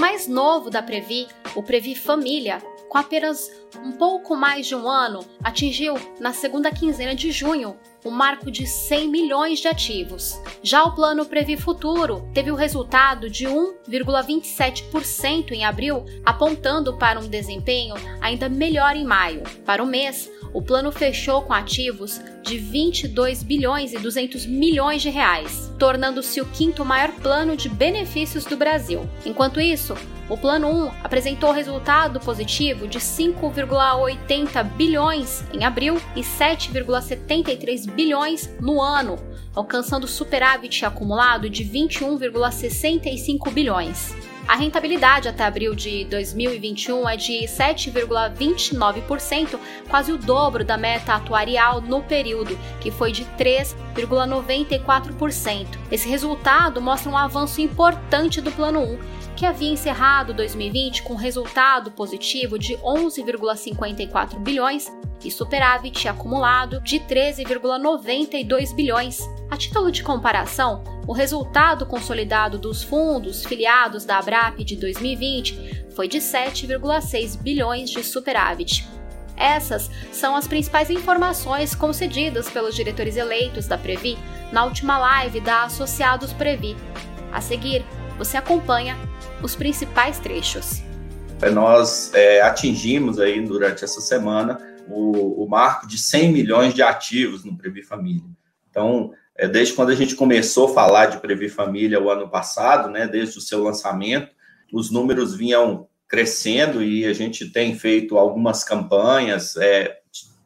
mais novo da Previ, o Previ Família, com apenas um pouco mais de um ano, atingiu, na segunda quinzena de junho, o marco de 100 milhões de ativos. Já o plano Previ Futuro teve o resultado de 1,27% em abril, apontando para um desempenho ainda melhor em maio. Para o mês, o plano fechou com ativos de 22 bilhões e 200 milhões de reais, tornando-se o quinto maior plano de benefícios do Brasil. Enquanto isso, o Plano 1 apresentou resultado positivo de 5,80 bilhões em abril e 7,73 bilhões no ano, alcançando superávit acumulado de 21,65 bilhões. A rentabilidade até abril de 2021 é de 7,29%, quase o dobro da meta atuarial no período, que foi de 3,94%. Esse resultado mostra um avanço importante do Plano 1 que havia encerrado 2020 com resultado positivo de 11,54 bilhões e superávit acumulado de 13,92 bilhões. A título de comparação, o resultado consolidado dos fundos filiados da Abrap de 2020 foi de 7,6 bilhões de superávit. Essas são as principais informações concedidas pelos diretores eleitos da Previ na última live da Associados Previ. A seguir, você acompanha os principais trechos. Nós é, atingimos aí durante essa semana o, o, marco de 100 milhões de ativos no Previ Família. Então, é, desde quando a gente começou a falar de Previ Família o ano passado, né, desde o seu lançamento, os números vinham crescendo e a gente tem feito algumas campanhas. É,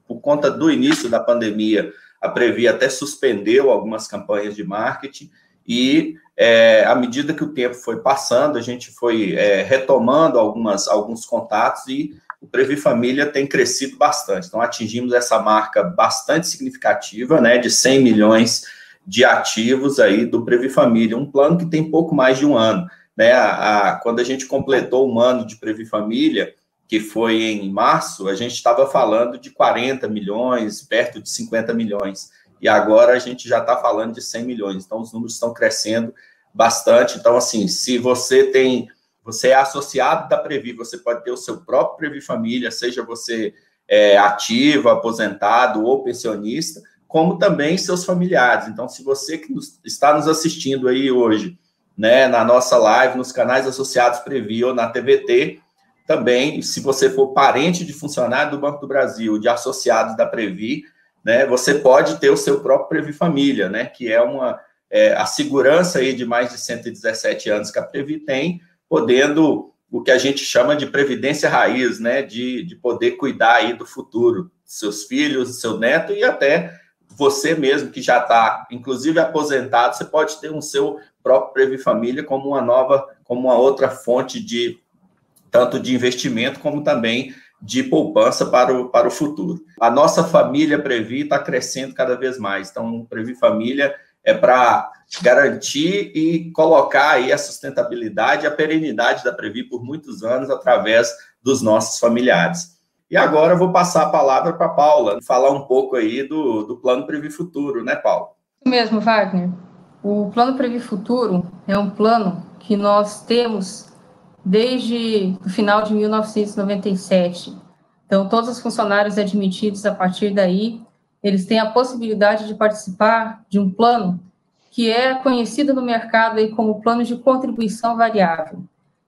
por conta do início da pandemia, a Previ até suspendeu algumas campanhas de marketing e é, à medida que o tempo foi passando, a gente foi é, retomando algumas, alguns contatos e o Previ Família tem crescido bastante. Então, atingimos essa marca bastante significativa, né, de 100 milhões de ativos aí do Previ Família, um plano que tem pouco mais de um ano. Né, a, a, quando a gente completou um ano de Previ Família, que foi em março, a gente estava falando de 40 milhões, perto de 50 milhões e agora a gente já está falando de 100 milhões. Então, os números estão crescendo bastante. Então, assim, se você tem, você é associado da Previ, você pode ter o seu próprio Previ Família, seja você é, ativo, aposentado ou pensionista, como também seus familiares. Então, se você que nos, está nos assistindo aí hoje, né, na nossa live, nos canais associados Previ ou na TVT, também, se você for parente de funcionário do Banco do Brasil, de associados da Previ, né, você pode ter o seu próprio Previ Família, né, que é uma é, a segurança aí de mais de 117 anos que a Previ tem, podendo o que a gente chama de previdência raiz, né, de, de poder cuidar aí do futuro, seus filhos, seu neto e até você mesmo que já está, inclusive aposentado, você pode ter um seu próprio Previ Família como uma nova, como uma outra fonte de tanto de investimento como também de poupança para o, para o futuro. A nossa família Previ está crescendo cada vez mais. Então, Previ Família é para garantir e colocar aí a sustentabilidade, a perenidade da Previ por muitos anos através dos nossos familiares. E agora eu vou passar a palavra para Paula, falar um pouco aí do, do Plano Previ Futuro, né, Paula? Isso mesmo, Wagner. O Plano Previ Futuro é um plano que nós temos desde o final de 1997. Então, todos os funcionários admitidos a partir daí, eles têm a possibilidade de participar de um plano que é conhecido no mercado aí como plano de contribuição variável.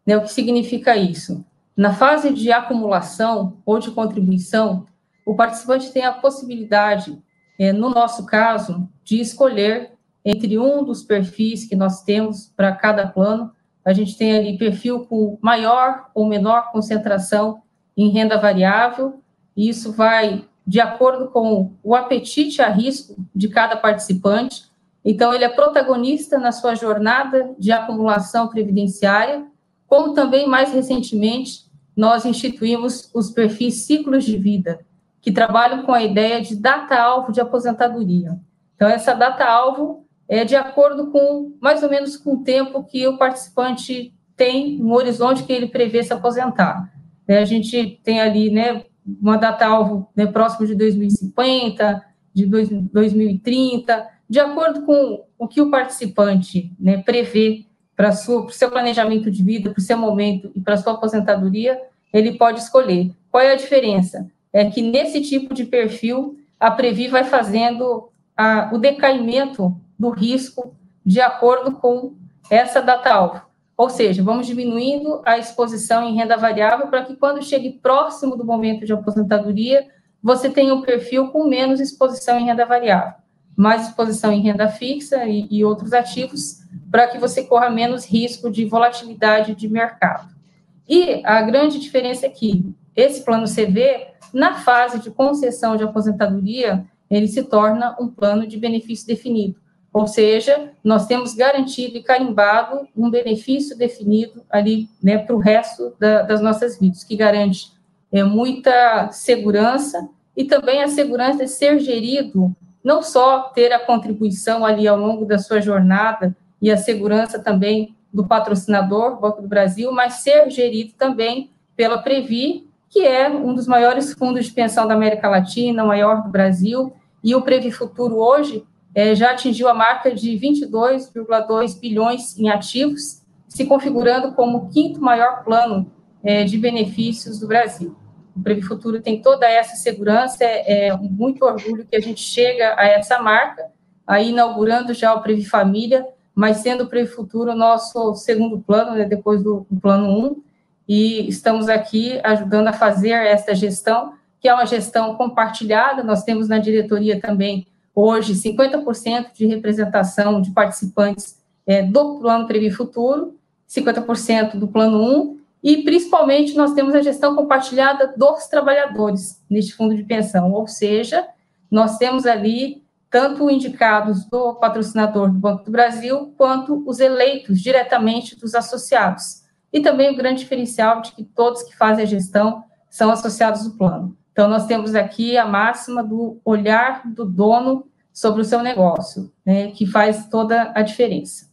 Né? O que significa isso? Na fase de acumulação ou de contribuição, o participante tem a possibilidade, é, no nosso caso, de escolher entre um dos perfis que nós temos para cada plano a gente tem ali perfil com maior ou menor concentração em renda variável, e isso vai de acordo com o apetite a risco de cada participante. Então, ele é protagonista na sua jornada de acumulação previdenciária, como também, mais recentemente, nós instituímos os perfis ciclos de vida, que trabalham com a ideia de data-alvo de aposentadoria. Então, essa data-alvo é de acordo com mais ou menos com o tempo que o participante tem no horizonte que ele prevê se aposentar. Né, a gente tem ali né, uma data-alvo né, próximo de 2050, de 2030, de acordo com o que o participante né, prevê para o seu planejamento de vida, para o seu momento e para a sua aposentadoria, ele pode escolher. Qual é a diferença? É que nesse tipo de perfil, a Previ vai fazendo a, o decaimento do risco de acordo com essa data-alvo. Ou seja, vamos diminuindo a exposição em renda variável para que quando chegue próximo do momento de aposentadoria, você tenha um perfil com menos exposição em renda variável, mais exposição em renda fixa e, e outros ativos, para que você corra menos risco de volatilidade de mercado. E a grande diferença é que esse plano CV, na fase de concessão de aposentadoria, ele se torna um plano de benefício definido. Ou seja, nós temos garantido e carimbado um benefício definido ali né, para o resto da, das nossas vidas, que garante é, muita segurança e também a segurança de ser gerido, não só ter a contribuição ali ao longo da sua jornada e a segurança também do patrocinador, Banco do Brasil, mas ser gerido também pela Previ, que é um dos maiores fundos de pensão da América Latina, o maior do Brasil, e o Previ Futuro hoje é, já atingiu a marca de 22,2 bilhões em ativos, se configurando como o quinto maior plano é, de benefícios do Brasil. O Previ Futuro tem toda essa segurança, é, é muito orgulho que a gente chega a essa marca, aí inaugurando já o Previ Família, mas sendo o Previ Futuro o nosso segundo plano, né, depois do, do plano 1, e estamos aqui ajudando a fazer essa gestão, que é uma gestão compartilhada, nós temos na diretoria também hoje 50% de representação de participantes é, do Plano Previ Futuro, 50% do Plano 1, e principalmente nós temos a gestão compartilhada dos trabalhadores neste fundo de pensão, ou seja, nós temos ali tanto indicados do patrocinador do Banco do Brasil, quanto os eleitos diretamente dos associados. E também o grande diferencial de que todos que fazem a gestão são associados do plano. Então, nós temos aqui a máxima do olhar do dono sobre o seu negócio, né, que faz toda a diferença.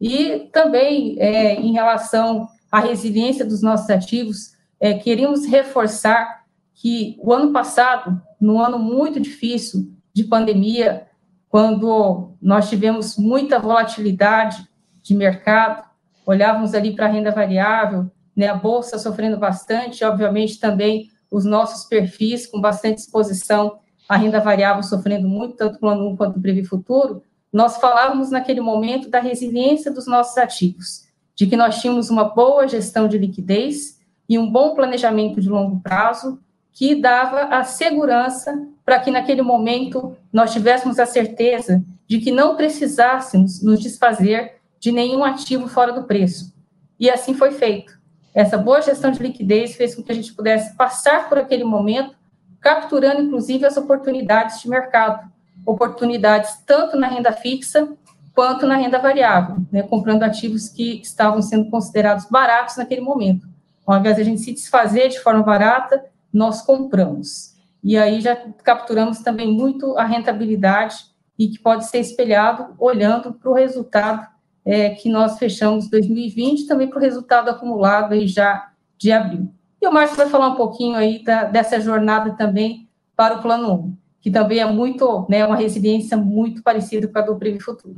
E também, é, em relação à resiliência dos nossos ativos, é, queríamos reforçar que o ano passado, no ano muito difícil de pandemia, quando nós tivemos muita volatilidade de mercado, olhávamos ali para a renda variável, né, a bolsa sofrendo bastante, obviamente também os nossos perfis com bastante exposição à renda variável sofrendo muito, tanto o plano 1 quanto o Previ Futuro, nós falávamos naquele momento da resiliência dos nossos ativos, de que nós tínhamos uma boa gestão de liquidez e um bom planejamento de longo prazo que dava a segurança para que naquele momento nós tivéssemos a certeza de que não precisássemos nos desfazer de nenhum ativo fora do preço. E assim foi feito. Essa boa gestão de liquidez fez com que a gente pudesse passar por aquele momento, capturando inclusive as oportunidades de mercado, oportunidades tanto na renda fixa quanto na renda variável, né, comprando ativos que estavam sendo considerados baratos naquele momento. Ao invés de a gente se desfazer de forma barata, nós compramos. E aí já capturamos também muito a rentabilidade e que pode ser espelhado olhando para o resultado é, que nós fechamos 2020, também para o resultado acumulado aí já de abril. E o Márcio vai falar um pouquinho aí da, dessa jornada também para o Plano 1, que também é muito, né, uma resiliência muito parecida com a do Prêmio Futuro.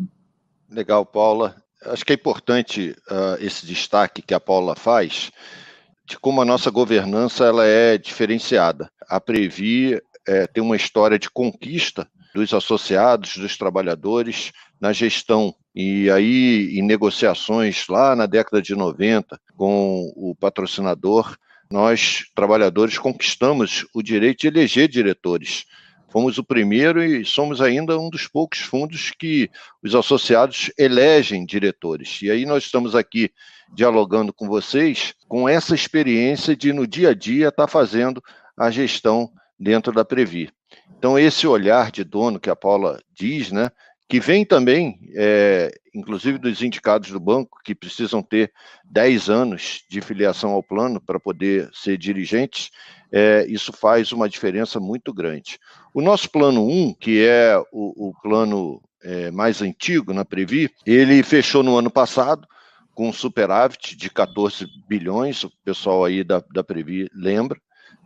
Legal, Paula. Acho que é importante uh, esse destaque que a Paula faz de como a nossa governança ela é diferenciada. A Previ é, tem uma história de conquista dos associados, dos trabalhadores na gestão e aí, em negociações lá na década de 90 com o patrocinador, nós, trabalhadores, conquistamos o direito de eleger diretores. Fomos o primeiro e somos ainda um dos poucos fundos que os associados elegem diretores. E aí nós estamos aqui dialogando com vocês com essa experiência de, no dia a dia, estar tá fazendo a gestão dentro da Previ. Então, esse olhar de dono que a Paula diz, né, que vem também, é, inclusive dos indicados do banco, que precisam ter 10 anos de filiação ao plano para poder ser dirigentes, é, isso faz uma diferença muito grande. O nosso plano 1, que é o, o plano é, mais antigo na Previ, ele fechou no ano passado com um superávit de 14 bilhões, o pessoal aí da, da Previ lembra,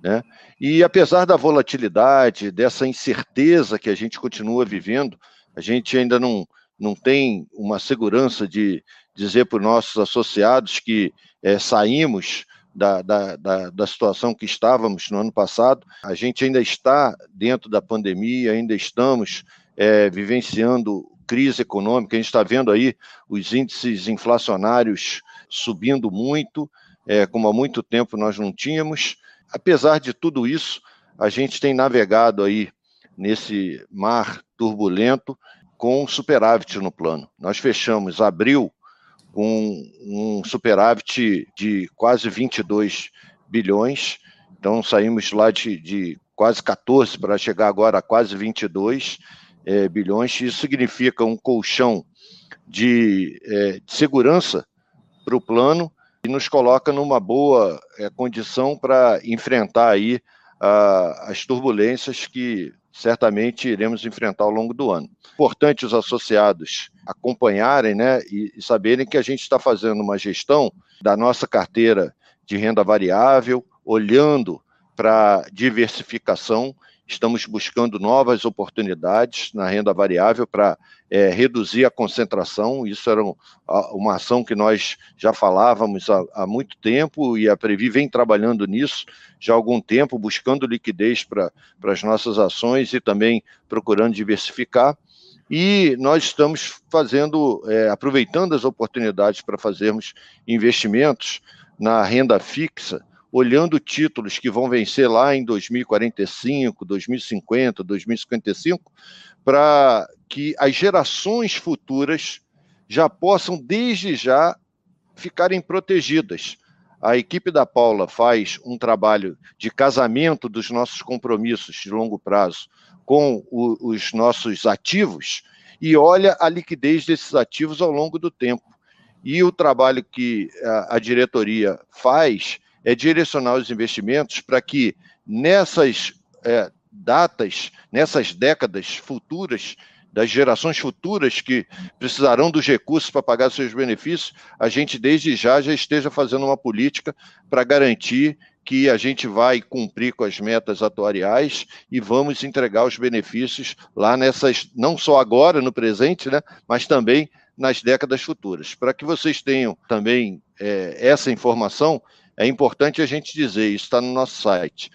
né? E apesar da volatilidade, dessa incerteza que a gente continua vivendo, a gente ainda não, não tem uma segurança de dizer para os nossos associados que é, saímos da, da, da, da, situação que estávamos no ano passado. A gente ainda está dentro da pandemia, ainda estamos é, vivenciando crise econômica, a gente está vendo aí os índices inflacionários subindo muito, é, como há muito tempo nós não tínhamos. Apesar de tudo isso, a gente tem navegado aí nesse mar turbulento com superávit no plano. Nós fechamos abril com um superávit de quase 22 bilhões, então saímos lá de, de quase 14 para chegar agora a quase 22 é, bilhões. Isso significa um colchão de, é, de segurança para o plano e nos coloca numa boa é, condição para enfrentar aí a, as turbulências que certamente iremos enfrentar ao longo do ano. Importante os associados acompanharem né, e, saberem que a gente está fazendo uma gestão da nossa carteira de renda variável, olhando para diversificação Estamos buscando novas oportunidades na renda variável para é, reduzir a concentração. Isso era uma ação que nós já falávamos há, há, muito tempo e a Previ vem trabalhando nisso já há algum tempo, buscando liquidez para as nossas ações e também procurando diversificar. E nós estamos fazendo, é, aproveitando as oportunidades para fazermos investimentos na renda fixa olhando títulos que vão vencer lá em 2045, 2050, 2055, para que as gerações futuras já possam, desde já, ficarem protegidas. A equipe da Paula faz um trabalho de casamento dos nossos compromissos de longo prazo com o, os nossos ativos e olha a liquidez desses ativos ao longo do tempo. E o trabalho que a, a diretoria faz é direcionar os investimentos para que nessas é, datas, nessas décadas futuras, das gerações futuras que precisarão dos recursos para pagar seus benefícios, a gente desde já já esteja fazendo uma política para garantir que a gente vai cumprir com as metas atuariais e vamos entregar os benefícios lá nessas, não só agora, no presente, né, mas também nas décadas futuras. Para que vocês tenham também é, essa informação, é importante a gente dizer, isso está no nosso site.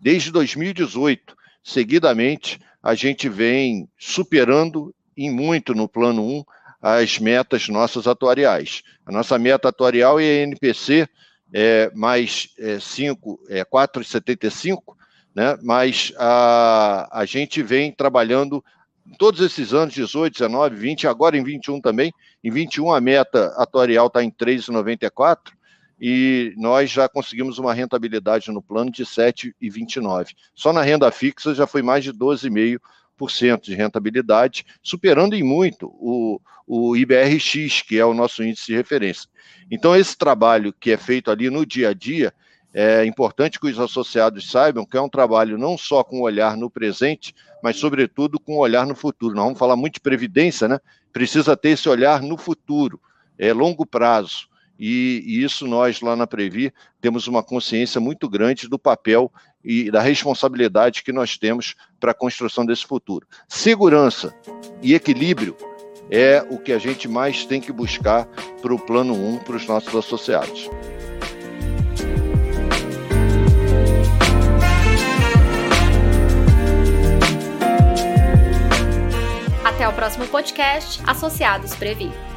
Desde 2018, seguidamente, a gente vem superando em muito no plano 1 as metas nossas atuariais. A nossa meta atuarial é NPC é, mais é, 5, é 4,75, né? mas a, a gente vem trabalhando todos esses anos, 18, 19, 20, agora em 21 também. Em 21 a meta atuarial está em 3,94 e nós já conseguimos uma rentabilidade no plano de 7,29. Só na renda fixa já foi mais de 12,5% de rentabilidade, superando em muito o, o IBRX, que é o nosso índice de referência. Então, esse trabalho que é feito ali no dia a dia, é importante que os associados saibam que é um trabalho não só com olhar no presente, mas, sobretudo, com olhar no futuro. Nós vamos falar muito de previdência, né? Precisa ter esse olhar no futuro, é longo prazo. E, e, isso nós lá na Previ temos uma consciência muito grande do papel e da responsabilidade que nós temos para a construção desse futuro. Segurança e equilíbrio é o que a gente mais tem que buscar para o plano 1 para os nossos associados. Até o próximo podcast Associados Previ.